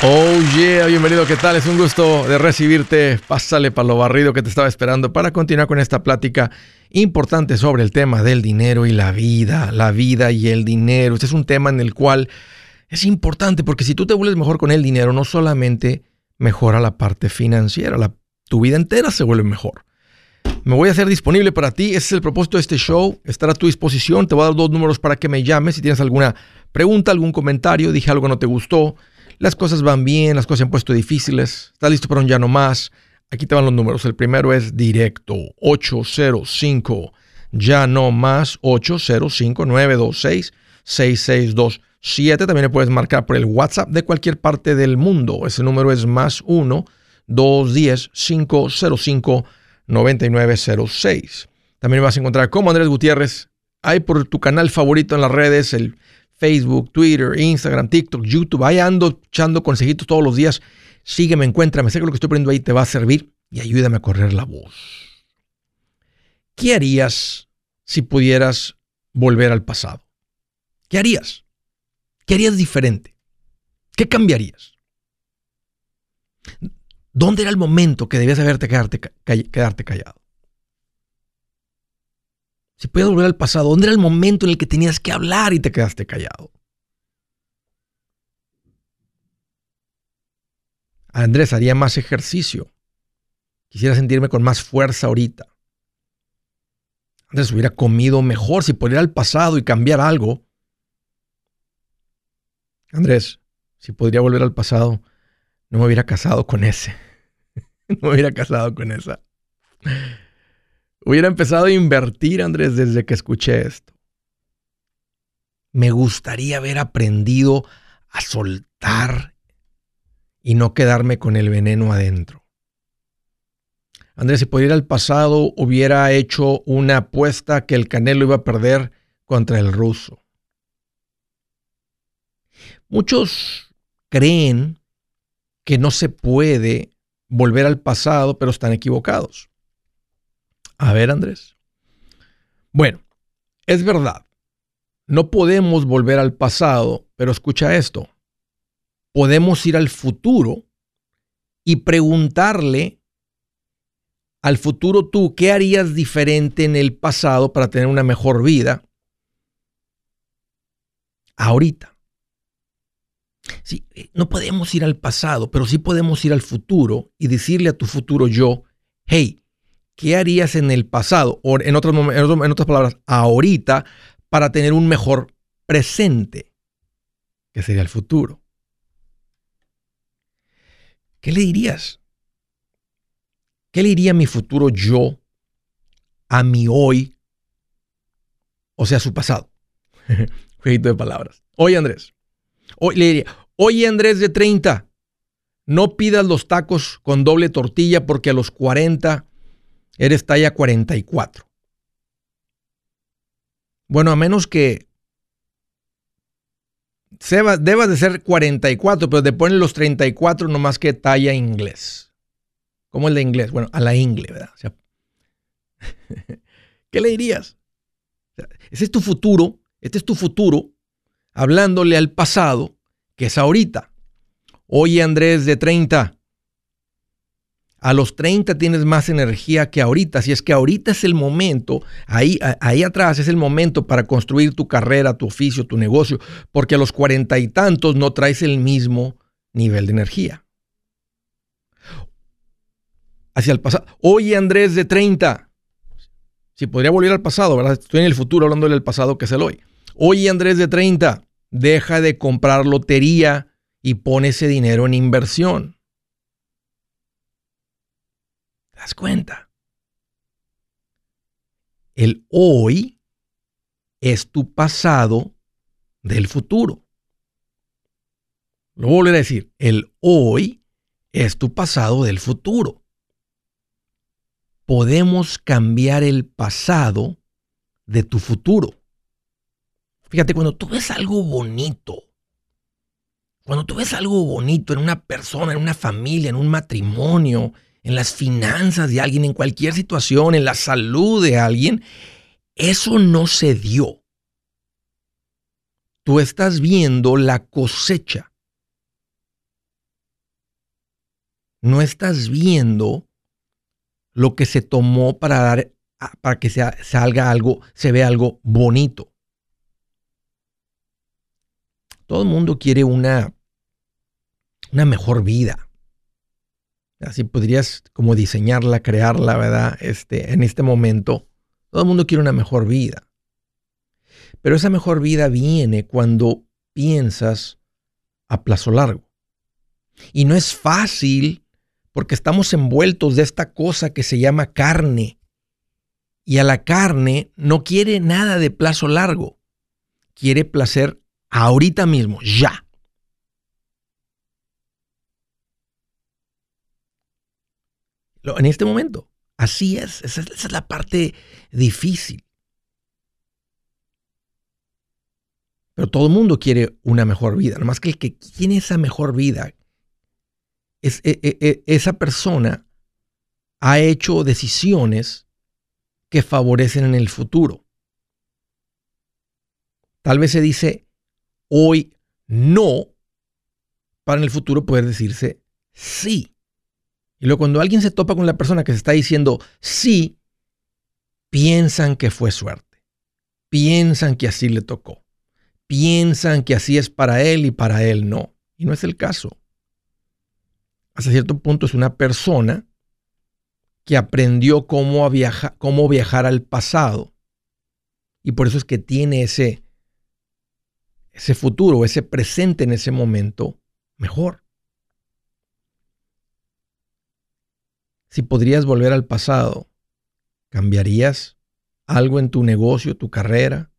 Oh yeah, bienvenido, ¿qué tal? Es un gusto de recibirte. Pásale para lo barrido que te estaba esperando para continuar con esta plática importante sobre el tema del dinero y la vida, la vida y el dinero. Este es un tema en el cual es importante porque si tú te vuelves mejor con el dinero, no solamente mejora la parte financiera, tu vida entera se vuelve mejor. Me voy a hacer disponible para ti, ese es el propósito de este show, estar a tu disposición, te voy a dar dos números para que me llames si tienes alguna pregunta, algún comentario, dije algo que no te gustó las cosas van bien, las cosas se han puesto difíciles. ¿Estás listo para un ya no más? Aquí te van los números. El primero es directo, 805 ya no más 805 926 6627. También le puedes marcar por el WhatsApp de cualquier parte del mundo. Ese número es más 1 210 505 9906. También vas a encontrar como Andrés Gutiérrez. Hay por tu canal favorito en las redes, el Facebook, Twitter, Instagram, TikTok, YouTube. Ahí ando echando consejitos todos los días. Sígueme, encuéntrame. Sé que lo que estoy poniendo ahí te va a servir y ayúdame a correr la voz. ¿Qué harías si pudieras volver al pasado? ¿Qué harías? ¿Qué harías diferente? ¿Qué cambiarías? ¿Dónde era el momento que debías haberte quedarte, quedarte callado? Si puedes volver al pasado, ¿dónde era el momento en el que tenías que hablar y te quedaste callado? Andrés, haría más ejercicio. Quisiera sentirme con más fuerza ahorita. Andrés, hubiera comido mejor si pudiera al pasado y cambiar algo. Andrés, si podría volver al pasado, no me hubiera casado con ese. no me hubiera casado con esa. Hubiera empezado a invertir, Andrés, desde que escuché esto. Me gustaría haber aprendido a soltar y no quedarme con el veneno adentro. Andrés, si pudiera al pasado, hubiera hecho una apuesta que el Canelo iba a perder contra el ruso. Muchos creen que no se puede volver al pasado, pero están equivocados. A ver, Andrés. Bueno, es verdad. No podemos volver al pasado, pero escucha esto. Podemos ir al futuro y preguntarle al futuro tú, ¿qué harías diferente en el pasado para tener una mejor vida? Ahorita. Sí, eh, no podemos ir al pasado, pero sí podemos ir al futuro y decirle a tu futuro yo, hey, ¿qué harías en el pasado? O en otras, en otras palabras, ahorita, para tener un mejor presente, que sería el futuro. ¿Qué le dirías? ¿Qué le diría mi futuro yo a mi hoy? O sea, su pasado. Jueguito de palabras. Oye, Andrés. Hoy le diría, oye, Andrés de 30, no pidas los tacos con doble tortilla porque a los 40 eres talla 44. Bueno, a menos que debas de ser 44, pero te ponen los 34 nomás que talla inglés. ¿Cómo el de inglés? Bueno, a la ingle, ¿verdad? ¿Qué le dirías? ese es tu futuro, este es tu futuro, hablándole al pasado, que es ahorita. Oye, Andrés de 30, a los 30 tienes más energía que ahorita. Si es que ahorita es el momento, ahí, ahí atrás es el momento para construir tu carrera, tu oficio, tu negocio, porque a los cuarenta y tantos no traes el mismo nivel de energía. Hacia el pasado. Oye, Andrés de 30. Si podría volver al pasado, ¿verdad? Estoy en el futuro hablándole del pasado que es el hoy. Oye, Andrés de 30. Deja de comprar lotería y pone ese dinero en inversión. ¿Te das cuenta? El hoy es tu pasado del futuro. Lo voy a volver a decir. El hoy es tu pasado del futuro. Podemos cambiar el pasado de tu futuro. Fíjate, cuando tú ves algo bonito, cuando tú ves algo bonito en una persona, en una familia, en un matrimonio, en las finanzas de alguien, en cualquier situación, en la salud de alguien, eso no se dio. Tú estás viendo la cosecha. no estás viendo lo que se tomó para dar para que salga algo, se vea algo bonito. Todo el mundo quiere una, una mejor vida. Así podrías como diseñarla, crearla, ¿verdad? Este, en este momento, todo el mundo quiere una mejor vida. Pero esa mejor vida viene cuando piensas a plazo largo. Y no es fácil porque estamos envueltos de esta cosa que se llama carne. Y a la carne no quiere nada de plazo largo. Quiere placer ahorita mismo, ya. En este momento. Así es. Esa, es la parte difícil. Pero todo el mundo quiere una mejor vida. Nomás que el que tiene esa mejor vida, es, e, e, e, esa persona ha hecho decisiones que favorecen en el futuro. Tal vez se dice hoy no, para en el futuro poder decirse sí. Y luego cuando alguien se topa con la persona que se está diciendo sí, piensan que fue suerte. Piensan que así le tocó piensan que así es para él y para él no. Y no es el caso. Hasta cierto punto es una persona que aprendió cómo, cómo viajar al pasado. Y por eso es que tiene ese, ese futuro, ese presente en ese momento mejor. Si podrías volver al pasado, ¿cambiarías algo en tu negocio, tu carrera,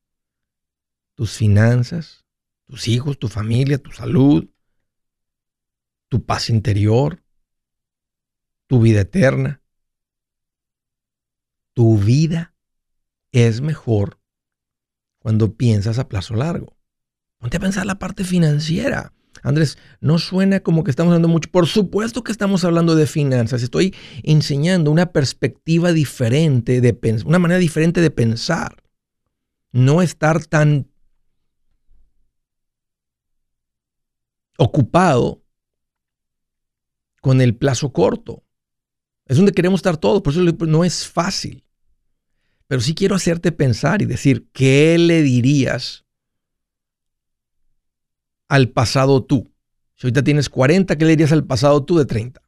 tus finanzas, tus hijos, tu familia, tu salud, tu paz interior, tu vida eterna. Tu vida es mejor cuando piensas a plazo largo. Ponte a pensar la parte financiera. Andrés, no suena como que estamos hablando mucho. Por supuesto que estamos hablando de finanzas. Estoy enseñando una perspectiva diferente de una manera diferente de pensar. No estar tan ocupado con el plazo corto. Es donde queremos estar todos, por eso no es fácil. Pero sí quiero hacerte pensar y decir, ¿qué le dirías al pasado tú? Si ahorita tienes 40, ¿qué le dirías al pasado tú de 30?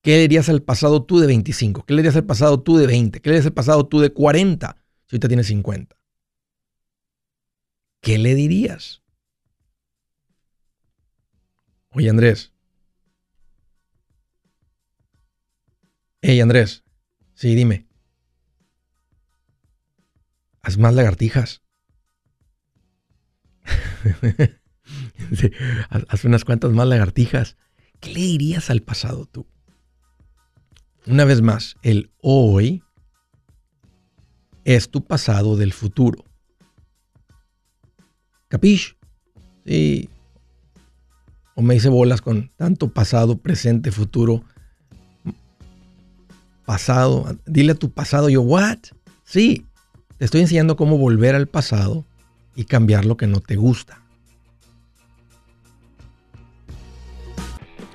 ¿Qué le dirías al pasado tú de 25? ¿Qué le dirías al pasado tú de 20? ¿Qué le dirías al pasado tú de 40? Si ahorita tienes 50. ¿Qué le dirías? Oye, Andrés. Hey, Andrés. Sí, dime. Haz más lagartijas. haz unas cuantas más lagartijas. ¿Qué le dirías al pasado tú? Una vez más, el hoy es tu pasado del futuro. ¿Capish? Sí, o me hice bolas con tanto pasado, presente, futuro. Pasado, dile a tu pasado, yo, ¿what? Sí, te estoy enseñando cómo volver al pasado y cambiar lo que no te gusta.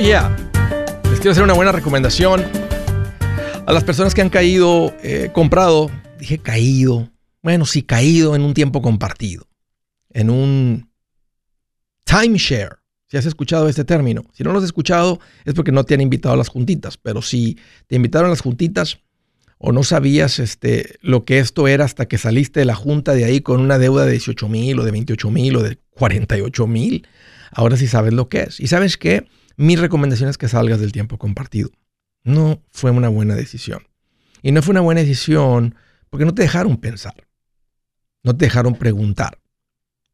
Oh yeah, les quiero hacer una buena recomendación. A las personas que han caído, eh, comprado, dije caído, bueno, sí, caído en un tiempo compartido, en un timeshare. Si has escuchado este término, si no lo has escuchado es porque no te han invitado a las juntitas, pero si te invitaron a las juntitas o no sabías este, lo que esto era hasta que saliste de la junta de ahí con una deuda de 18 mil o de 28 mil o de 48 mil, ahora sí sabes lo que es. Y sabes qué, mi recomendación es que salgas del tiempo compartido. No fue una buena decisión. Y no fue una buena decisión porque no te dejaron pensar. No te dejaron preguntar.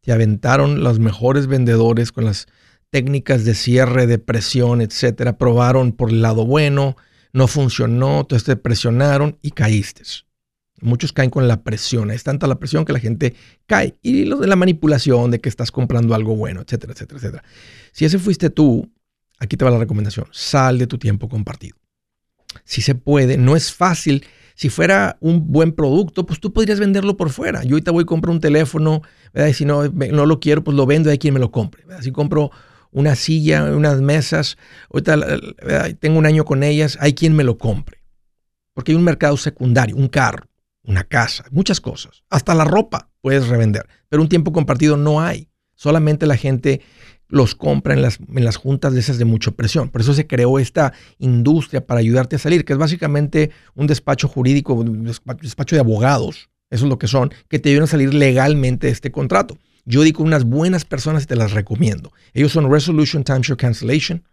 Te aventaron los mejores vendedores con las técnicas de cierre, de presión, etcétera. Probaron por el lado bueno, no funcionó, entonces te presionaron y caíste. Muchos caen con la presión. Es tanta la presión que la gente cae. Y lo de la manipulación, de que estás comprando algo bueno, etcétera, etcétera, etcétera. Si ese fuiste tú, aquí te va la recomendación. Sal de tu tiempo compartido. Si se puede, no es fácil si fuera un buen producto, pues tú podrías venderlo por fuera. Yo ahorita voy a comprar un teléfono, y si no, no lo quiero, pues lo vendo hay quien me lo compre. Si compro una silla, unas mesas, ahorita tengo un año con ellas, hay quien me lo compre. Porque hay un mercado secundario, un carro, una casa, muchas cosas. Hasta la ropa puedes revender, pero un tiempo compartido no hay. Solamente la gente los compra en las, en las juntas de esas de mucha presión. Por eso se creó esta industria para ayudarte a salir, que es básicamente un despacho jurídico, un despacho de abogados, eso es lo que son, que te ayudan a salir legalmente de este contrato. Yo digo unas buenas personas y te las recomiendo. Ellos son Resolution Timeshare Cancellation.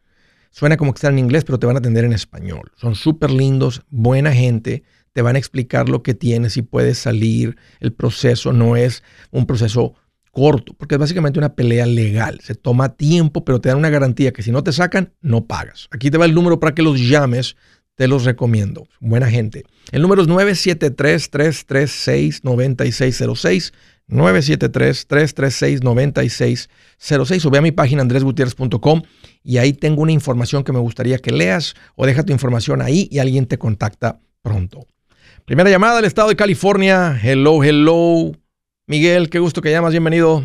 Suena como que están en inglés, pero te van a atender en español. Son súper lindos, buena gente, te van a explicar lo que tienes y puedes salir. El proceso no es un proceso corto, porque es básicamente una pelea legal. Se toma tiempo, pero te dan una garantía que si no te sacan, no pagas. Aquí te va el número para que los llames, te los recomiendo. Buena gente. El número es 973-336-9606. 973-336-9606 o ve a mi página andresgutierrez.com y ahí tengo una información que me gustaría que leas o deja tu información ahí y alguien te contacta pronto. Primera llamada del estado de California. Hello, hello. Miguel, qué gusto que llamas, bienvenido.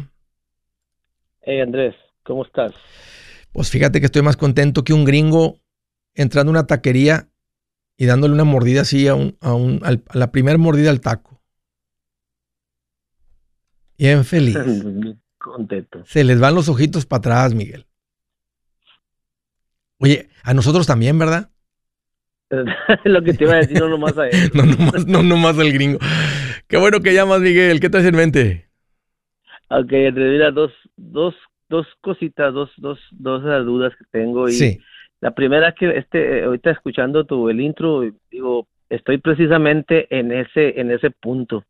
Hey Andrés, ¿cómo estás? Pues fíjate que estoy más contento que un gringo entrando a una taquería y dándole una mordida así a, un, a, la primera mordida al taco. Bien feliz. contento. Se les van los ojitos para atrás, Miguel. Oye, a nosotros también, ¿verdad? lo que te iba a decir, no nomás a él. no, nomás, no nomás al gringo. Qué bueno que llamas, Miguel. ¿Qué hace en mente? Ok, en realidad dos, dos, dos cositas, dos, dos, dos dudas que tengo. Y sí. La primera que este, ahorita escuchando tu el intro, digo, estoy precisamente en ese, en ese punto.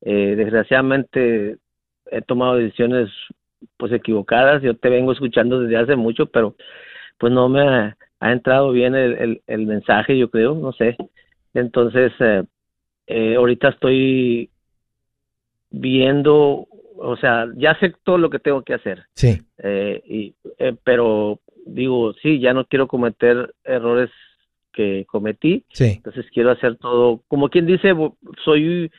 Eh, desgraciadamente he tomado decisiones pues equivocadas. Yo te vengo escuchando desde hace mucho, pero pues no me ha, entrado bien el, el, el, mensaje, yo creo, no sé. Entonces, eh, eh, ahorita estoy viendo, o sea, ya sé todo lo que tengo que hacer. Sí. Eh, y, eh, pero digo, sí, ya no quiero cometer errores que cometí. Sí. Entonces quiero hacer todo, como quien dice, soy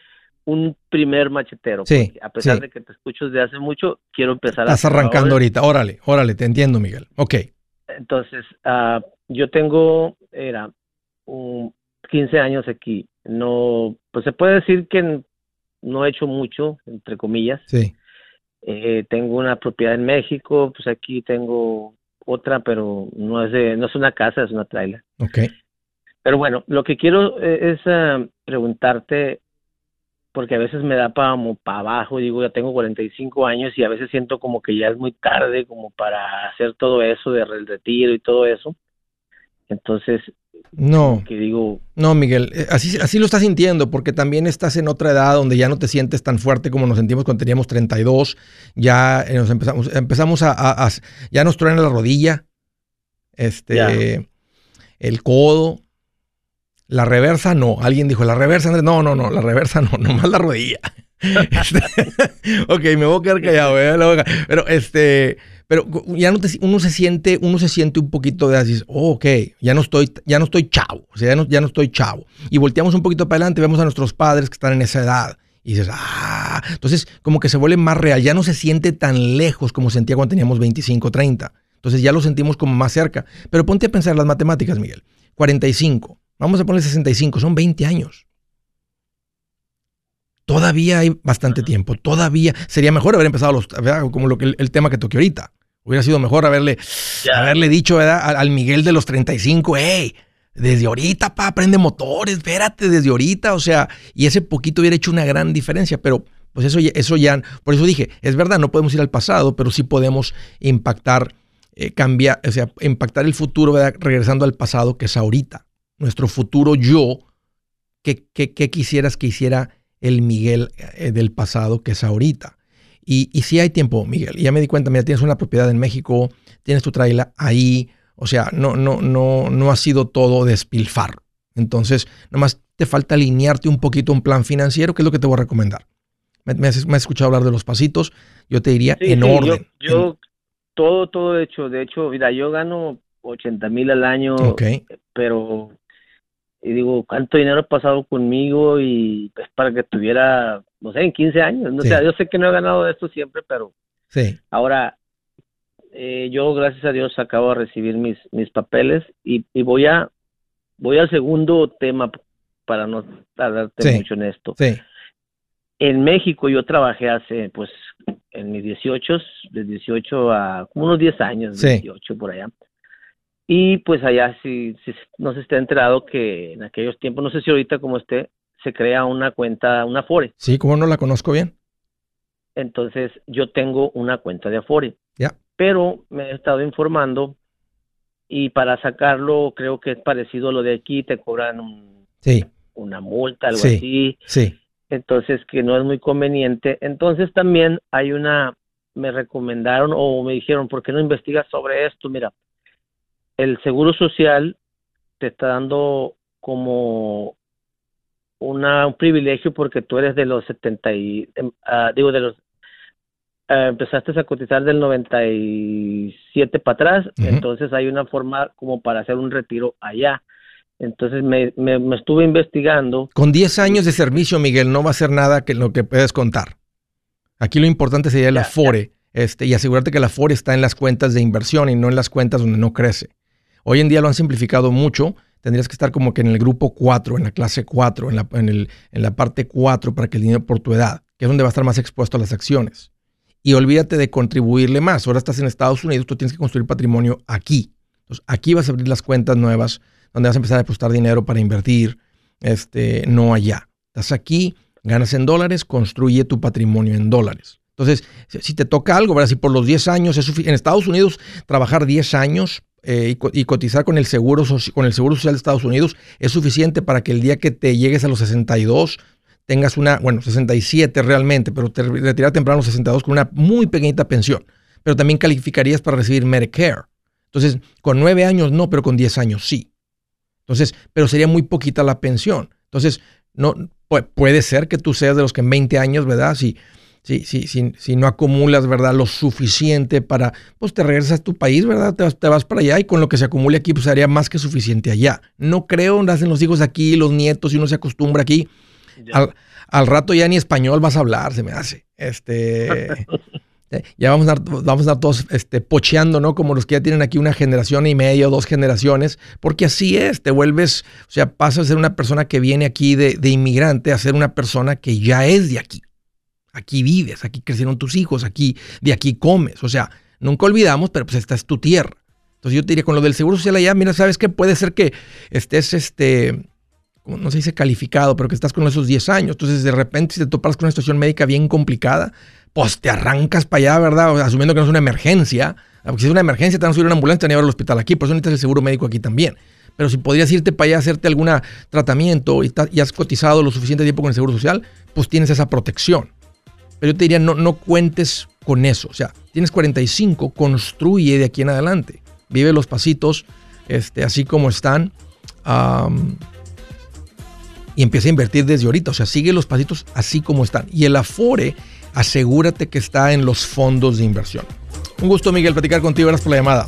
un primer machetero. Sí. A pesar de que te escucho desde hace mucho, quiero empezar Estás arrancando ahorita. Órale, órale, te entiendo, Miguel. Ok. Entonces, uh, yo tengo era un 15 años aquí. No, pues se puede decir que no he hecho mucho, entre comillas. Sí. Eh, tengo una propiedad en México, pues aquí tengo otra, pero no es de, no es una casa, es una trailer. Okay. Pero bueno, lo que quiero eh, es eh, preguntarte, porque a veces me da para para abajo, digo, ya tengo 45 años y a veces siento como que ya es muy tarde como para hacer todo eso de retiro y todo eso. Entonces, no. Que digo. No, Miguel, eh, así, así lo estás sintiendo, porque también estás en otra edad donde ya no te sientes tan fuerte como nos sentimos cuando teníamos 32. Ya nos empezamos, empezamos a, Ya nos truena la rodilla, este, el codo. La reversa no. Alguien dijo, la reversa, No, no, no, la reversa no, nomás la rodilla. Este, ok, me voy a quedar callado, ¿eh? Pero este. Pero ya no te, uno se siente, uno se siente un poquito de así, oh, ok, ya no estoy, ya no estoy chavo, o sea, ya no, ya no estoy chavo. Y volteamos un poquito para adelante, vemos a nuestros padres que están en esa edad. Y dices, ah, entonces como que se vuelve más real, ya no se siente tan lejos como sentía cuando teníamos 25, 30. Entonces ya lo sentimos como más cerca. Pero ponte a pensar las matemáticas, Miguel. 45, vamos a poner 65, son 20 años. Todavía hay bastante tiempo. Todavía sería mejor haber empezado los, como lo que el, tema que toqué ahorita. Hubiera sido mejor haberle, haberle dicho Al, Miguel de los 35, hey, desde ahorita, pa, aprende motores, espérate, desde ahorita. O sea, y ese poquito hubiera hecho una gran diferencia. Pero pues eso, eso ya, por eso dije, es verdad, no podemos ir al pasado, pero sí podemos impactar, eh, cambiar, o sea, impactar el futuro, regresando al pasado que es ahorita. Nuestro futuro yo, ¿qué, qué, qué quisieras que hiciera? el Miguel eh, del pasado que es ahorita. Y, y si hay tiempo, Miguel. ya me di cuenta, mira, tienes una propiedad en México, tienes tu trailer ahí. O sea, no, no, no, no ha sido todo despilfar. Entonces, nomás te falta alinearte un poquito un plan financiero, que es lo que te voy a recomendar. Me, has, escuchado hablar de los pasitos. Yo te diría en orden. Yo, todo, todo hecho. De hecho, mira, yo gano 80 mil al año, pero y digo, ¿cuánto dinero ha pasado conmigo? Y pues para que tuviera, no sé, en 15 años. O sea, yo sé que no he ganado esto siempre, pero sí. ahora eh, yo, gracias a Dios, acabo de recibir mis, mis papeles y, voy a voy al segundo tema para no tardarte mucho en esto. Sí. En México yo trabajé hace, pues, en mis 18, de 18 a como unos 10 años, 18 por allá. Y pues allá si, si no se está enterado que en aquellos tiempos, no sé si ahorita como esté, se crea una cuenta, una Afore. Sí, como no la conozco bien. Entonces yo tengo una cuenta de Afore. Ya. Pero me he estado informando y para sacarlo creo que es parecido a lo de aquí, te cobran un, sí. una multa, algo así. Sí. Entonces que no es muy conveniente. Entonces también hay una, me recomendaron o me dijeron, ¿por qué no investigas sobre esto? Mira, el seguro social te está dando como una, un privilegio porque tú eres de los 70 y, ah, digo, de los, ah, empezaste a cotizar del 97 para atrás, entonces hay una forma como para hacer un retiro allá. Entonces me, me, estuve investigando. Con 10 años de servicio, Miguel, no va a ser nada que lo que puedes contar. Aquí lo importante sería el Afore este, y asegurarte que el Afore está en las cuentas de inversión y no en las cuentas donde no crece. Hoy en día lo han simplificado mucho. Tendrías que estar como que en el grupo 4, en la clase 4, en la, el, en la parte 4 para que el dinero por tu edad, que es donde va a estar más expuesto a las acciones. Y olvídate de contribuirle más. Ahora estás en Estados Unidos, tú tienes que construir patrimonio aquí. Entonces, aquí vas a abrir las cuentas nuevas, donde vas a empezar a apostar dinero para invertir, este, no allá. Estás aquí, ganas en dólares, construye tu patrimonio en dólares. Entonces, si te toca algo, ¿verdad? si por los 10 años es En Estados Unidos, trabajar 10 años eh, y, cotizar con el, seguro, con el Seguro Social de Estados Unidos es suficiente para que el día que te llegues a los 62 tengas una, bueno, 67 realmente, pero te retirar temprano a los 62 con una muy pequeñita pensión. Pero también calificarías para recibir Medicare. Entonces, con 9 años no, pero con 10 años sí. Entonces, pero sería muy poquita la pensión. Entonces, no, puede ser que tú seas de los que en 20 años, ¿verdad? Si si, si, si, si, no acumulas, ¿verdad? Lo suficiente para, pues te regresas a tu país, ¿verdad? Te vas, te vas para allá y con lo que se acumule aquí, pues sería más que suficiente allá. No creo, nacen los hijos aquí, los nietos, y uno se acostumbra aquí. Al, rato ya ni español vas a hablar, se me hace. Este, ya vamos a, vamos a todos este, pocheando, ¿no? Como los que ya tienen aquí una generación y media o dos generaciones, porque así es, te vuelves, o sea, pasas a ser una persona que viene aquí de, de inmigrante a ser una persona que ya es de aquí. Aquí vives, aquí crecieron tus hijos, aquí, de aquí comes. O sea, nunca olvidamos, pero pues esta es tu tierra. Entonces yo te diría con lo del seguro social allá, mira, sabes que puede ser que estés, este, no se dice calificado, pero que estás con esos 10 años. Entonces de repente si te topas con una situación médica bien complicada, pues te arrancas para allá, ¿verdad? asumiendo que no es una emergencia. Porque si es una emergencia, te van a subir una ambulancia, te van a al hospital aquí. Por eso necesitas el seguro médico aquí también. Pero si podrías irte para allá a hacerte algún tratamiento y, y has cotizado lo suficiente tiempo con el seguro social, pues tienes esa protección. Pero yo te diría, no, no cuentes con eso. O sea, tienes 45, construye de aquí en adelante. Vive los pasitos este, así como están. y empieza a invertir desde ahorita. O sea, sigue los pasitos así como están. Y el Afore, asegúrate que está en los fondos de inversión. Un gusto, Miguel, platicar contigo. Gracias por la llamada.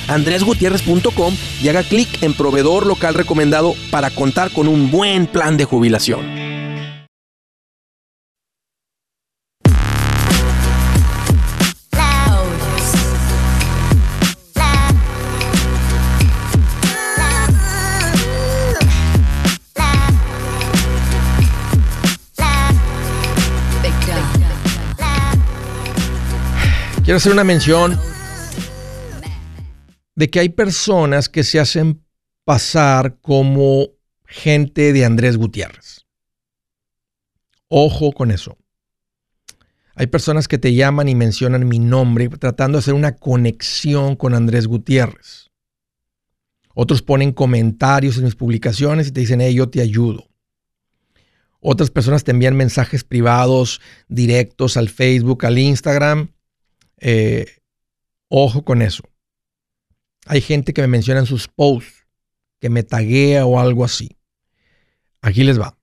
andresgutierrez.com y haga clic en proveedor local recomendado para contar con un buen plan de jubilación. Quiero hacer una mención de que hay personas que se hacen pasar como gente de Andrés Gutiérrez. Ojo con eso. Hay personas que te llaman y mencionan mi nombre tratando de hacer una conexión con Andrés Gutiérrez. Otros ponen comentarios en mis publicaciones y te dicen, hey, yo te ayudo. Otras personas te envían mensajes privados directos al Facebook, al Instagram eh, ojo con eso. Hay gente que me menciona en sus posts, que me taguea o algo así. Aquí les va.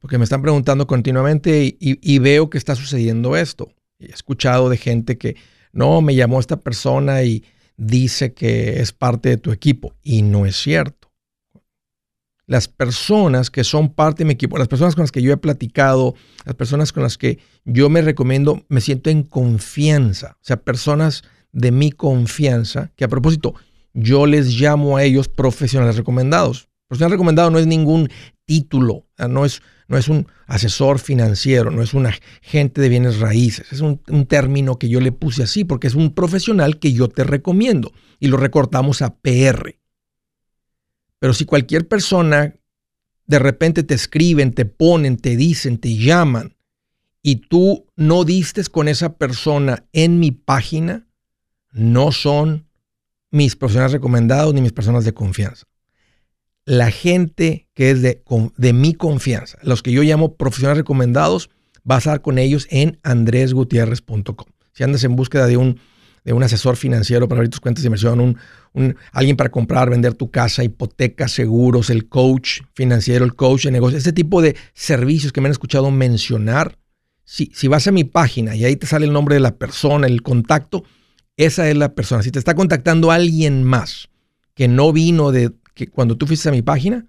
Porque me están preguntando continuamente y, veo que está sucediendo esto. He escuchado de gente que, no, me llamó esta persona y dice que es parte de tu equipo. Y no es cierto las personas que son parte de mi equipo, las personas con las que yo he platicado, las personas con las que yo me recomiendo, me siento en confianza. O sea, personas de mi confianza, que a propósito, yo les llamo a ellos profesionales recomendados. Profesional recomendado no es ningún título, no es, no es un asesor financiero, no es un agente de bienes raíces, es un, un término que yo le puse así porque es un profesional que yo te recomiendo y lo recortamos a PR. Pero si cualquier persona de repente te escriben, te ponen, te dicen, te llaman y tú no distes con esa persona en mi página, no son mis profesionales recomendados ni mis personas de confianza. La gente que es de, de mi confianza, los que yo llamo profesionales recomendados, vas a estar con ellos en andresgutierrez.com. Si andas en búsqueda de un de un asesor financiero para abrir tus cuentas de inversión, un, alguien para comprar, vender tu casa, hipotecas, seguros, el coach financiero, el coach de negocios, ese tipo de servicios que me han escuchado mencionar. Si, si vas a mi página y ahí te sale el nombre de la persona, el contacto, esa es la persona. Si te está contactando alguien más que no vino de que cuando tú fuiste a mi página,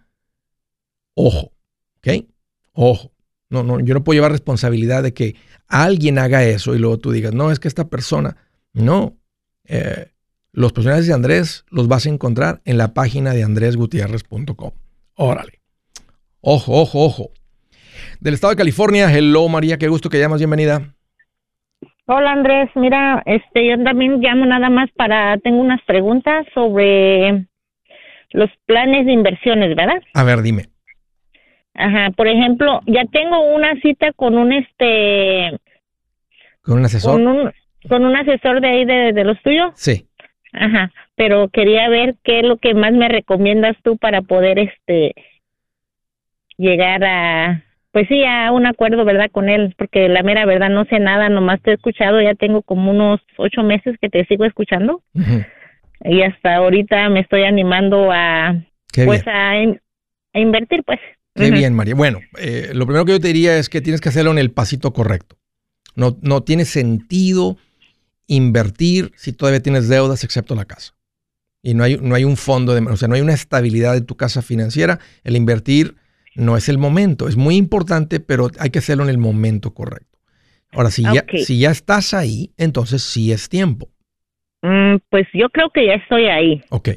ojo, ¿ok? Ojo. No, no, yo no puedo llevar responsabilidad de que alguien haga eso y luego tú digas, no, es que esta persona, no. Eh, los profesionales de Andrés los vas a encontrar en la página de andresgutierrez.com. Órale. Ojo, ojo, ojo. Del estado de California, hello María, qué gusto que llamas, bienvenida. Hola Andrés, mira, este yo también llamo nada más para tengo unas preguntas sobre los planes de inversiones, ¿verdad? A ver, dime. Ajá, por ejemplo, ya tengo una cita con un este con un asesor. Con un, con un asesor de ahí de, de los tuyos. Sí. Ajá, pero quería ver qué es lo que más me recomiendas tú para poder este llegar a pues sí, a un acuerdo, ¿verdad? Con él, porque la mera verdad no sé nada, nomás te he escuchado, ya tengo como unos ocho meses que te sigo escuchando y hasta ahorita me estoy animando a, pues a, invertir, pues. Qué bien, María. Bueno, eh, lo primero que yo te diría es que tienes que hacerlo en el pasito correcto. No, no tiene sentido invertir si todavía tienes deudas excepto la casa. Y no hay, no hay un fondo, de, o sea, no hay una estabilidad de tu casa financiera. El invertir no es el momento. Es muy importante, pero hay que hacerlo en el momento correcto. Ahora, si, ya, si ya estás ahí, entonces sí es tiempo. Mm, pues yo creo que ya estoy ahí. Ok.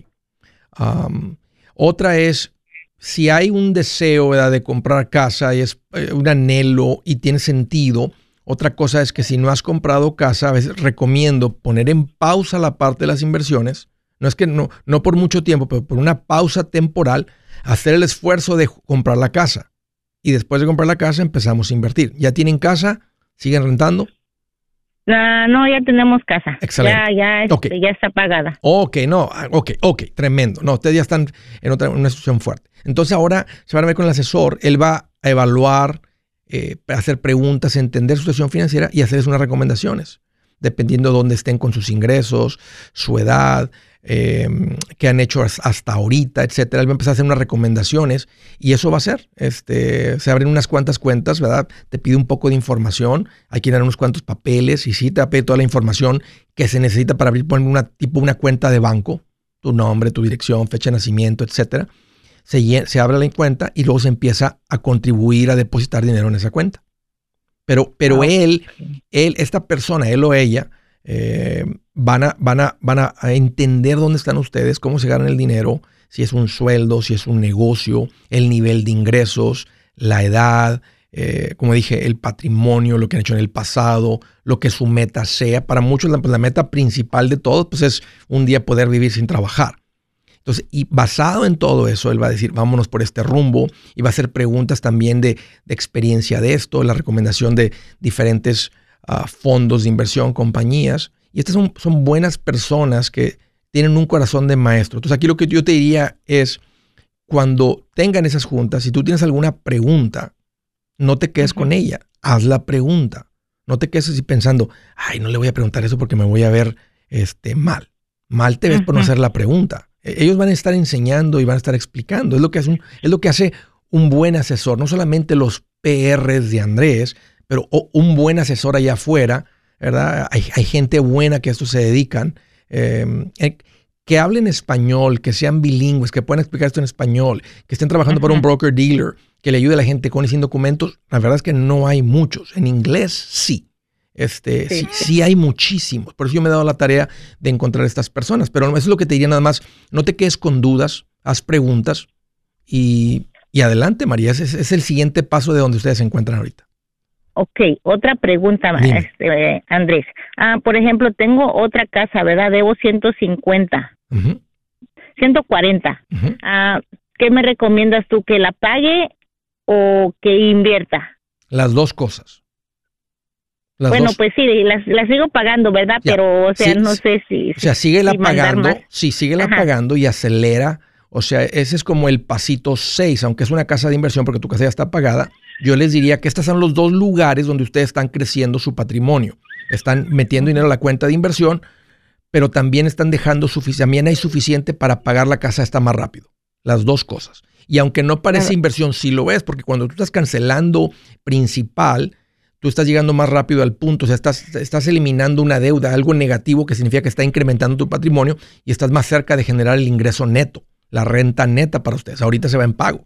otra es, si hay un deseo de comprar casa y es eh, un anhelo y tiene sentido, otra cosa es que si no has comprado casa, a veces recomiendo poner en pausa la parte de las inversiones. No es que no, no por mucho tiempo, pero por una pausa temporal hacer el esfuerzo de comprar la casa. Y después de comprar la casa empezamos a invertir. ¿Ya tienen casa? ¿Siguen rentando? Ah, no, ya tenemos casa. Excelente. Ya, este, ya, está pagada. Ok, no, ah, ok, ok, tremendo. No, ustedes ya están en otra, una situación fuerte. Entonces ahora se van a ver con el asesor, él va a evaluar, eh, hacer preguntas, entender su situación financiera y hacerles unas recomendaciones, dependiendo de dónde estén con sus ingresos, su edad, eh, que han hecho hasta ahorita, etcétera. Él va a empezar a hacer unas recomendaciones y eso va a ser. Este, se abren unas cuantas cuentas, ¿verdad? Te pide un poco de información, hay que dar unos cuantos papeles y sí te pide toda la información que se necesita para abrir, poner una, tipo una cuenta de banco, tu nombre, tu dirección, fecha de nacimiento, etcétera. Se, se abre la cuenta y luego se empieza a contribuir a depositar dinero en esa cuenta. Pero, pero ah, él, él, esta persona, él o ella, eh, van, a, van, a, van a entender dónde están ustedes, cómo se ganan el dinero, si es un sueldo, si es un negocio, el nivel de ingresos, la edad, eh, como dije, el patrimonio, lo que han hecho en el pasado, lo que su meta sea. Para muchos la, pues, la meta principal de todos pues es un día poder vivir sin trabajar. Entonces, y basado en todo eso, él va a decir, vámonos por este rumbo y va a hacer preguntas también de, de experiencia de esto, la recomendación de diferentes fondos de inversión, compañías. Y estas son, son buenas personas que tienen un corazón de maestro. Entonces aquí lo que yo te diría es, cuando tengan esas juntas, si tú tienes alguna pregunta, no te quedes con ella, haz la pregunta. No te quedes así pensando, ay, no le voy a preguntar eso porque me voy a ver este, mal. Mal te ves por no hacer la pregunta. E, ellos van a estar enseñando y van a estar explicando. Es lo que hace un, es lo que hace un buen asesor. No solamente los PRs de Andrés, pero un buen asesor allá afuera, ¿verdad? Hay, gente buena que a esto se dedican, em, eh, que hablen español, que sean bilingües, que puedan explicar esto en español, que estén trabajando para un broker dealer, que le ayude a la gente con y sin documentos. La verdad es que no hay muchos. En inglés sí. Este, sí. sí, hay muchísimos. Por eso yo me he dado la tarea de encontrar estas personas. Pero eso es lo que te diría nada más. No te quedes con dudas, haz preguntas y, adelante, María. Ese es el siguiente paso de donde ustedes se encuentran ahorita. Ok, otra pregunta, este, Andrés. Ah, por ejemplo, tengo otra casa, ¿verdad? Debo 150. 140. ah, ¿Qué me recomiendas tú? ¿Que la pague o que invierta? Las dos cosas. bueno, pues sí, las, las, sigo pagando, ¿verdad? Pero, o sea, no sé si... O sea, sigue la pagando, sí, sigue la pagando y acelera. O sea, ese es como el pasito 6, aunque es una casa de inversión porque tu casa ya está pagada yo les diría que estos son los dos lugares donde ustedes están creciendo su patrimonio. Están metiendo dinero a la cuenta de inversión, pero también están dejando suficiente, también hay suficiente para pagar la casa esta más rápido. Las dos cosas. Y aunque no parece inversión, sí lo es, porque cuando tú estás cancelando principal, tú estás llegando más rápido al punto, o sea, estás, estás eliminando una deuda, algo negativo que significa que está incrementando tu patrimonio y estás más cerca de generar el ingreso neto, la renta neta para ustedes. Ahorita se va en pago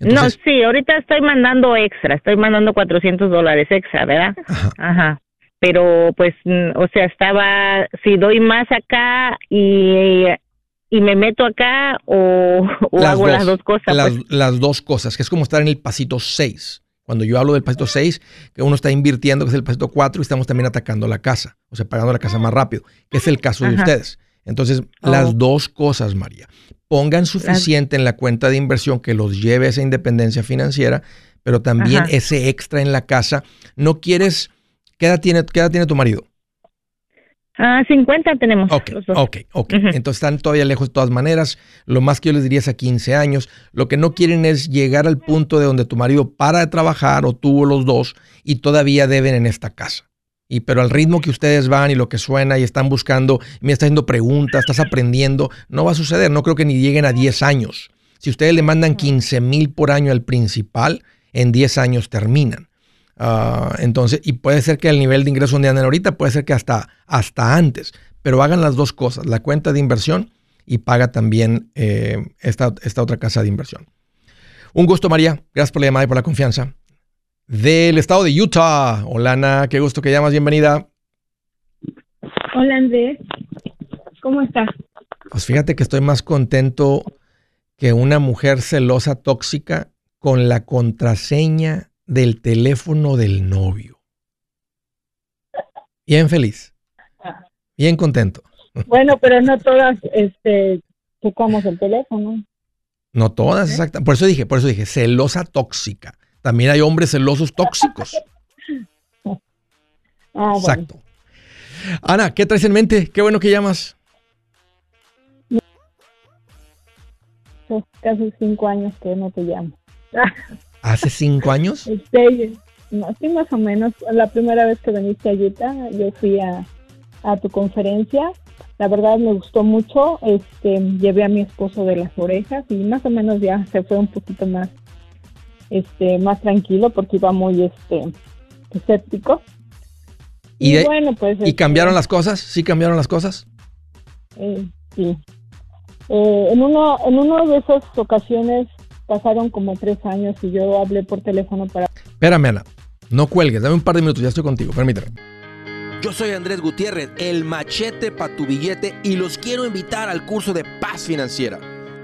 no, sí, ahorita estoy mandando extra, estoy mandando 400 dólares extra, ¿verdad? Ajá. Pero pues, mm, o sea, estaba, si doy más acá y, y me meto acá o, hago las dos cosas. Las, pues. las dos cosas, que es como estar en el pasito 6. Cuando yo hablo del pasito 6, que uno está invirtiendo, que es el pasito 4, y estamos también atacando la casa, o sea, pagando la casa más rápido, que es el caso de ustedes. Entonces, las oh. dos cosas, María. Pongan suficiente en la cuenta de inversión que los lleve a esa independencia financiera, pero también ese extra en la casa. No quieres, ¿qué edad tiene, qué edad tiene tu marido? Ah, 50 tenemos. Ok, ok, ok. Entonces están todavía lejos de todas maneras. Lo más que yo les diría es a 15 años. Lo que no quieren es llegar al punto de donde tu marido para de trabajar o tuvo los dos y todavía deben en esta casa. Y pero al ritmo que ustedes van y lo que suena y están buscando, me está haciendo preguntas, estás aprendiendo, no va a suceder. No creo que ni lleguen a 10 años. Si ustedes le mandan 15 mil por año al principal, en 10 años terminan. Ah, entonces, y puede ser que el nivel de ingreso donde andan ahorita, puede ser que hasta, hasta antes, pero hagan las dos cosas, la cuenta de inversión y paga también eh, esta, esta, otra casa de inversión. Un gusto, María. Gracias por la llamada y por la confianza. Del estado de Utah. Hola, Ana. Qué gusto que llamas. Bienvenida. Hola, Andrés. ¿Cómo estás? Pues fíjate que estoy más contento que una mujer celosa tóxica con la contraseña del teléfono del novio. Bien feliz. Bien contento. Bueno, pero no todas este, tocamos el teléfono. No todas, exacto. Por eso dije, por eso dije, celosa tóxica. También hay hombres celosos tóxicos. Ah, exacto. Ana, ¿qué traes en mente? Qué bueno que llamas. Casi cinco años que no te llamo. ¿Hace cinco años? Este, no, sí, más o menos. La primera vez que viniste a Utah, yo fui a, tu conferencia. La verdad me gustó mucho. Este, llevé a mi esposo de las orejas y más o menos ya se fue un poquito más, este, más tranquilo porque iba muy, este, escéptico. Y, bueno, pues. ¿Y cambiaron este, las cosas? ¿Sí cambiaron las cosas? Eh, sí. Eh, en uno, en una de esas ocasiones pasaron como tres años y yo hablé por teléfono para... Espérame, Ana. No cuelgues. Dame un par de minutos. Ya estoy contigo. Permíteme. Yo soy Andrés Gutiérrez, el machete para tu billete y los quiero invitar al curso de paz financiera.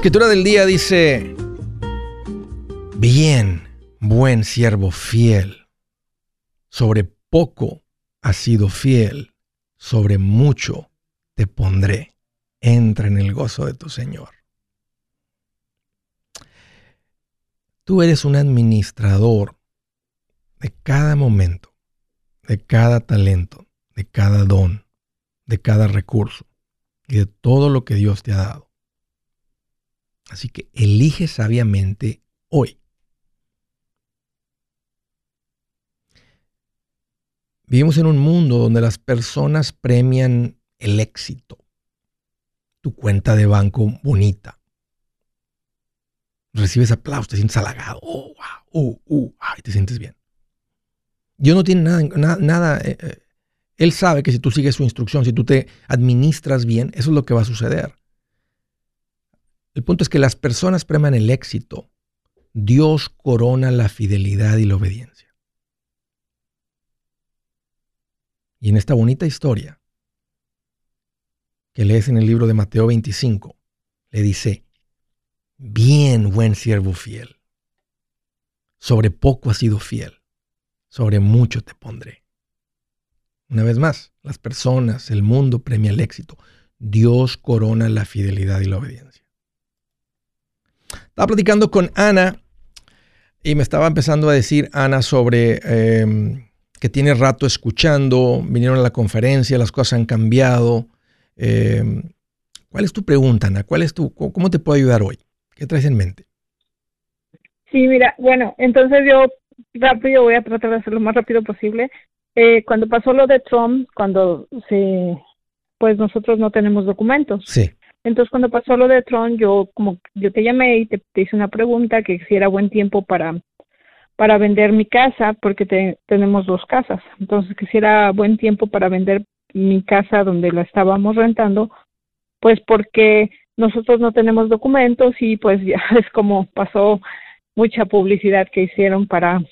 Escritura del día dice, bien, buen siervo fiel sobre poco has sido fiel, sobre mucho te pondré. Entra en el gozo de tu Señor. Tú eres un administrador de cada momento, de cada talento, de cada don, de cada recurso y de todo lo que Dios te ha dado. Así que elige sabiamente hoy Vivimos en un mundo donde las personas premian el éxito. Tu cuenta de banco bonita. Recibes aplausos, te sientes halagado. Oh, wow, uh, uh, te sientes bien. Dios no tiene nada, nada, eh, eh, Él sabe que si tú sigues su instrucción, si tú te administras bien, eso es lo que va a suceder. El punto es que las personas premian el éxito. Dios corona la fidelidad y la obediencia. Y en esta bonita historia que lees en el libro de Mateo 25, le dice, bien buen siervo fiel, sobre poco has sido fiel, sobre mucho te pondré. Una vez más, las personas, el mundo premia el éxito. Dios corona la fidelidad y la obediencia. Estaba platicando con Ana y me estaba empezando a decir Ana sobre em, que tienes rato escuchando, vinieron a la conferencia, las cosas han cambiado. Eh, ¿Cuál es tu pregunta, Ana? ¿Cuál es tu, ¿Cómo te puedo ayudar hoy? ¿Qué traes en mente? Sí, mira, bueno, entonces yo rápido voy a tratar de hacerlo lo más rápido posible. Eh, cuando pasó lo de Trump, cuando se, pues nosotros no tenemos documentos. Sí. Entonces cuando pasó lo de Trump, yo como yo te llamé y te, hice una pregunta que si era buen tiempo para para vender mi casa porque tenemos dos casas. Entonces que si era buen tiempo para vender mi casa donde la estábamos rentando, pues porque nosotros no tenemos documentos y pues ya es como pasó mucha publicidad que hicieron para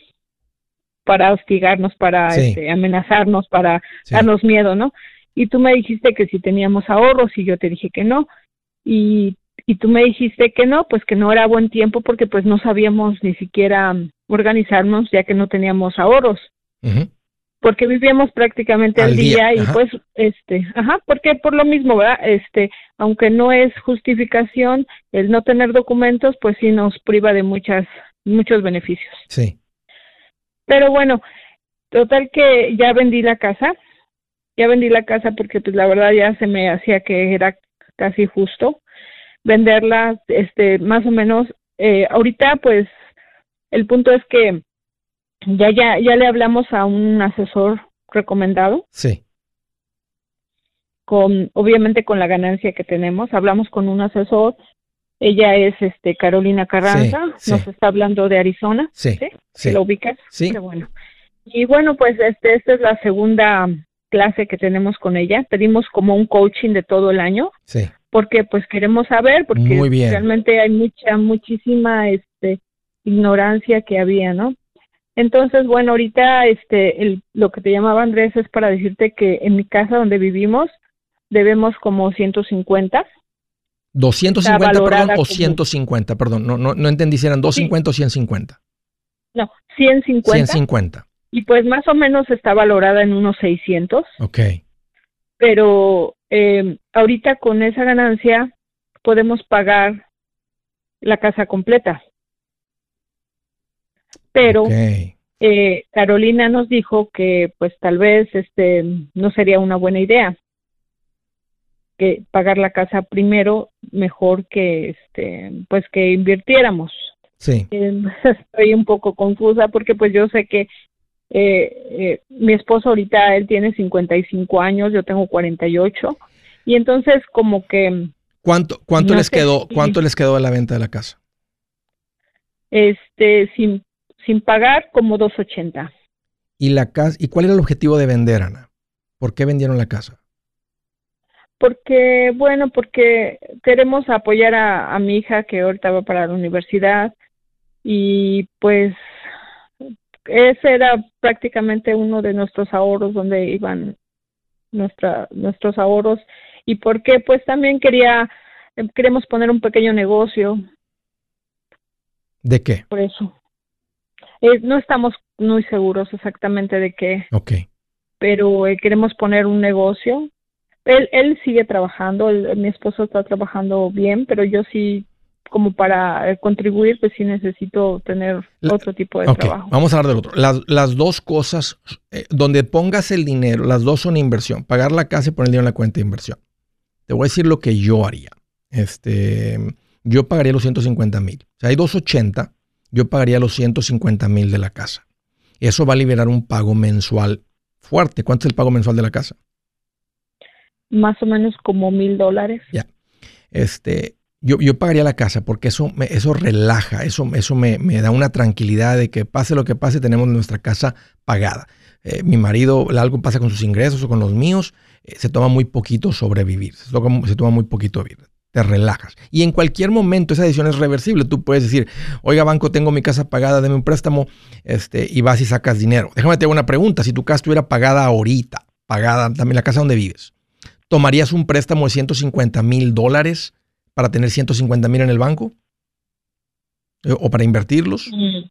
para hostigarnos, para este, amenazarnos, para darnos miedo, ¿no? Y tú me dijiste que si teníamos ahorros y yo te dije que no. Y, y tú me dijiste que no, pues que no era buen tiempo porque pues no sabíamos ni siquiera organizarnos ya que no teníamos ahorros. Porque vivíamos prácticamente al, día, y pues este, ajá, porque por lo mismo, ¿verdad? Este, aunque no es justificación el no tener documentos, pues sí nos priva de muchas muchos beneficios. Sí. Pero bueno, total que ya vendí la casa, ya vendí la casa porque pues la verdad ya se me hacía que era casi justo venderla, este, más o menos, eh, ahorita pues el punto es que ya, ya, ya le hablamos a un asesor recomendado. Sí. Con, obviamente con la ganancia que tenemos, hablamos con un asesor, ella es este Carolina Carranza, nos está hablando de Arizona, ¿sí? ¿Sí? ¿Lo ubicas? Sí. bueno. Y bueno, pues este esta es la segunda clase que tenemos con ella. Pedimos como un coaching de todo el año. Sí. Porque pues queremos saber porque realmente hay mucha muchísima este ignorancia que había, ¿no? Entonces, bueno, ahorita este el, lo que te llamaba Andrés es para decirte que en mi casa donde vivimos debemos como 150 250, perdón, o 150, perdón, no, no, no entendí si eran 250 o 150. No, 150. 150. Y pues más o menos está valorada en unos 600. Ok. Pero eh, ahorita con esa ganancia podemos pagar la casa completa. Pero eh, Carolina nos dijo que pues tal vez este no sería una buena idea que pagar la casa primero mejor que este pues que invirtiéramos sí eh, estoy un poco confusa porque pues yo sé que eh, eh, mi esposo ahorita él tiene 55 años yo tengo 48 y entonces como que cuánto cuánto les quedó cuánto les quedó de la venta de la casa este sin sin pagar como 280 y la casa y cuál era el objetivo de vender Ana por qué vendieron la casa porque, bueno, porque queremos apoyar a, mi hija que ahorita va para la universidad y pues ese era prácticamente uno de nuestros ahorros donde iban nuestra, nuestros ahorros. Y porque pues también quería queremos poner un pequeño negocio. De qué por eso. Eh, no estamos muy seguros exactamente de qué. Ok. pero eh, queremos poner un negocio. Él, él sigue trabajando, mi esposo está trabajando bien, pero yo sí, como para eh, contribuir, pues sí necesito tener otro tipo de trabajo. Vamos a hablar del otro. Las, las dos cosas, eh, donde pongas el dinero, las dos son inversión. Pagar la casa y poner el dinero en la cuenta de inversión. Te voy a decir lo que yo haría. Este, yo pagaría los 150 mil. O sea, hay 280, yo pagaría los 150 mil de la casa. Eso va a liberar un pago mensual fuerte. ¿Cuánto es el pago mensual de la casa? más o menos como mil dólares. Ya. Este, yo, yo pagaría la casa porque eso, me, eso relaja, eso, eso me, da una tranquilidad de que pase lo que pase, tenemos nuestra casa pagada. Eh, mi marido, algo pasa con sus ingresos o con los míos, eh, se toma muy poquito sobrevivir, se toma, se toma muy poquito vivir. Te relajas. Y en cualquier momento esa decisión es reversible. Tú puedes decir, oiga, banco, tengo mi casa pagada, deme un préstamo, este, y vas y sacas dinero. Déjame te hago una pregunta. Si tu casa estuviera pagada ahorita, pagada también la casa donde vives, ¿Tomarías un préstamo de 150 mil dólares para tener 150 mil en el banco? Eh, ¿O para invertirlos? Mm.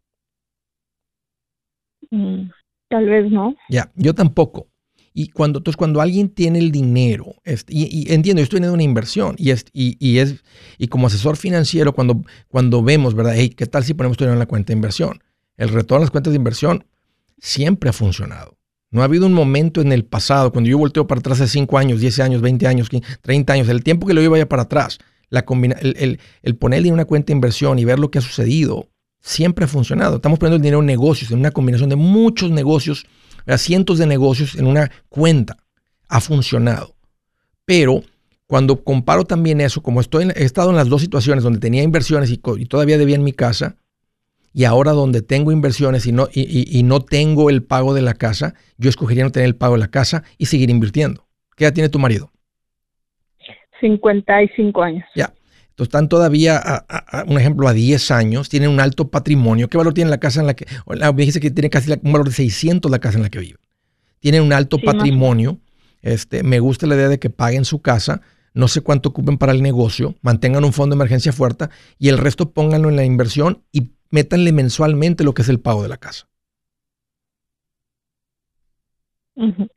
Mm, tal vez no. Ya, yo tampoco. Y cuando, entonces, cuando alguien tiene el dinero, y, entiendo, yo estoy en una inversión, y es, y, es, y como asesor financiero, cuando, cuando vemos, ¿verdad? Hey, ¿qué tal si ponemos dinero en la cuenta de inversión? El retorno a las cuentas de inversión siempre ha funcionado. No ha habido un momento en el pasado, cuando yo volteo para atrás hace 5 años, 10 años, 20 años, 30 años, el tiempo que lo llevo vaya para atrás, la el, el, el, ponerle en una cuenta de inversión y ver lo que ha sucedido, siempre ha funcionado. Estamos poniendo el dinero en negocios, en una combinación de muchos negocios, cientos de negocios en una cuenta. Ha funcionado. Pero cuando comparo también eso, como estoy he estado en las dos situaciones donde tenía inversiones y, todavía debía en mi casa, y ahora donde tengo inversiones y no, y, no tengo el pago de la casa, yo escogería no tener el pago de la casa y seguir invirtiendo. ¿Qué edad tiene tu marido? 55 años. Ya. Entonces están todavía, a, un ejemplo, a 10 años, tienen un alto patrimonio. ¿Qué valor tiene la casa en la que, me dice que tiene casi un valor de 600 la casa en la que viven? Tienen un alto patrimonio. Este, me gusta la idea de que paguen su casa, no sé cuánto ocupen para el negocio, mantengan un fondo de emergencia fuerte y el resto pónganlo en la inversión y métanle mensualmente lo que es el pago de la casa.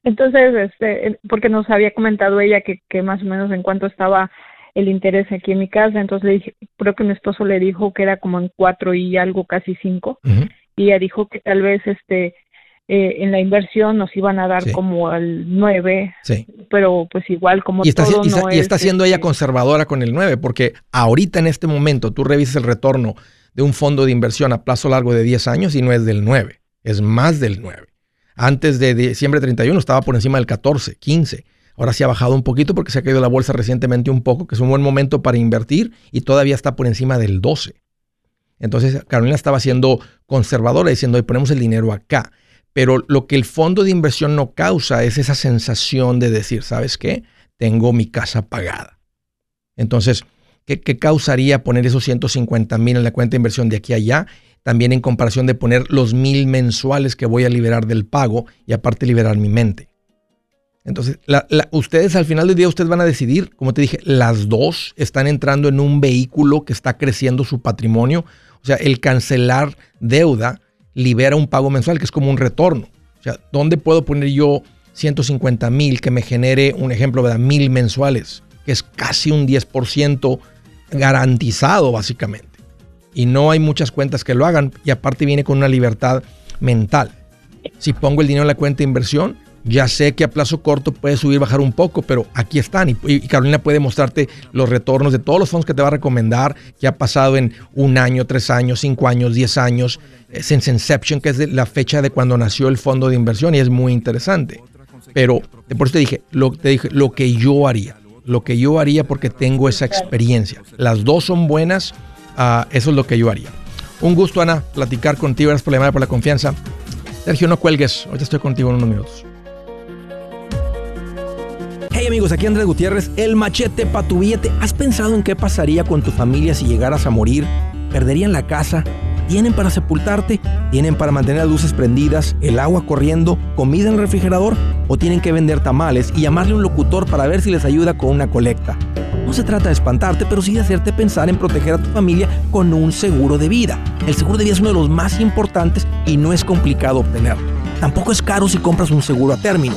Entonces, este, porque nos había comentado ella que, que más o menos en cuánto estaba el interés aquí en mi casa, entonces le dije, creo que mi esposo le dijo que era como en cuatro y algo, casi cinco, y ella dijo que tal vez este eh, en la inversión nos iban a dar como al nueve, pero pues igual como y está, todo y está, siendo ella este conservadora con el nueve, porque ahorita en este momento tú revisas el retorno de un fondo de inversión a plazo largo de 10 años y no es del 9, es más del 9. Antes de diciembre 31 estaba por encima del 14, 15. Ahora sí ha bajado un poquito porque se ha caído la bolsa recientemente un poco, que es un buen momento para invertir y todavía está por encima del 12. Entonces Carolina estaba siendo conservadora diciendo, hoy ponemos el dinero acá. Pero lo que el fondo de inversión no causa es esa sensación de decir, ¿sabes qué? Tengo mi casa pagada. Entonces, ¿qué, causaría poner esos 150 mil en la cuenta de inversión de aquí a allá? También en comparación de poner los mil mensuales que voy a liberar del pago y aparte liberar mi mente. Entonces, ustedes al final del día, ustedes van a decidir, como te dije, las dos están entrando en un vehículo que está creciendo su patrimonio. O sea, el cancelar deuda libera un pago mensual que es como un retorno. O sea, ¿dónde puedo poner yo 150 mil que me genere, un ejemplo, de mil mensuales? Que es casi un 10% garantizado, básicamente. Y no hay muchas cuentas que lo hagan. Y aparte viene con una libertad mental. Si pongo el dinero en la cuenta de inversión, ya sé que a plazo corto puede subir, bajar un poco, pero aquí están. Y, Carolina puede mostrarte los retornos de todos los fondos que te va a recomendar, que ha pasado en un año, tres años, cinco años, diez años. Since Inception, que es la fecha de cuando nació el fondo de inversión y es muy interesante. Pero por eso te dije, lo, te dije, lo que yo haría, lo que yo haría porque tengo esa experiencia. Las dos son buenas, ah, eso es lo que yo haría. Un gusto, Ana, platicar contigo. Gracias por por la confianza. Sergio, no cuelgues. Ahorita estoy contigo en unos minutos. Hey amigos, aquí Andrés Gutiérrez, el machete para tu billete. ¿Has pensado en qué pasaría con tu familia si llegaras a morir? ¿Perderían la casa? ¿Tienen para sepultarte? ¿Tienen para mantener las luces prendidas, el agua corriendo, comida en el refrigerador? ¿O tienen que vender tamales y llamarle un locutor para ver si les ayuda con una colecta? No se trata de espantarte, pero sí de hacerte pensar en proteger a tu familia con un seguro de vida. El seguro de vida es uno de los más importantes y no es complicado obtenerlo. Tampoco es caro si compras un seguro a término.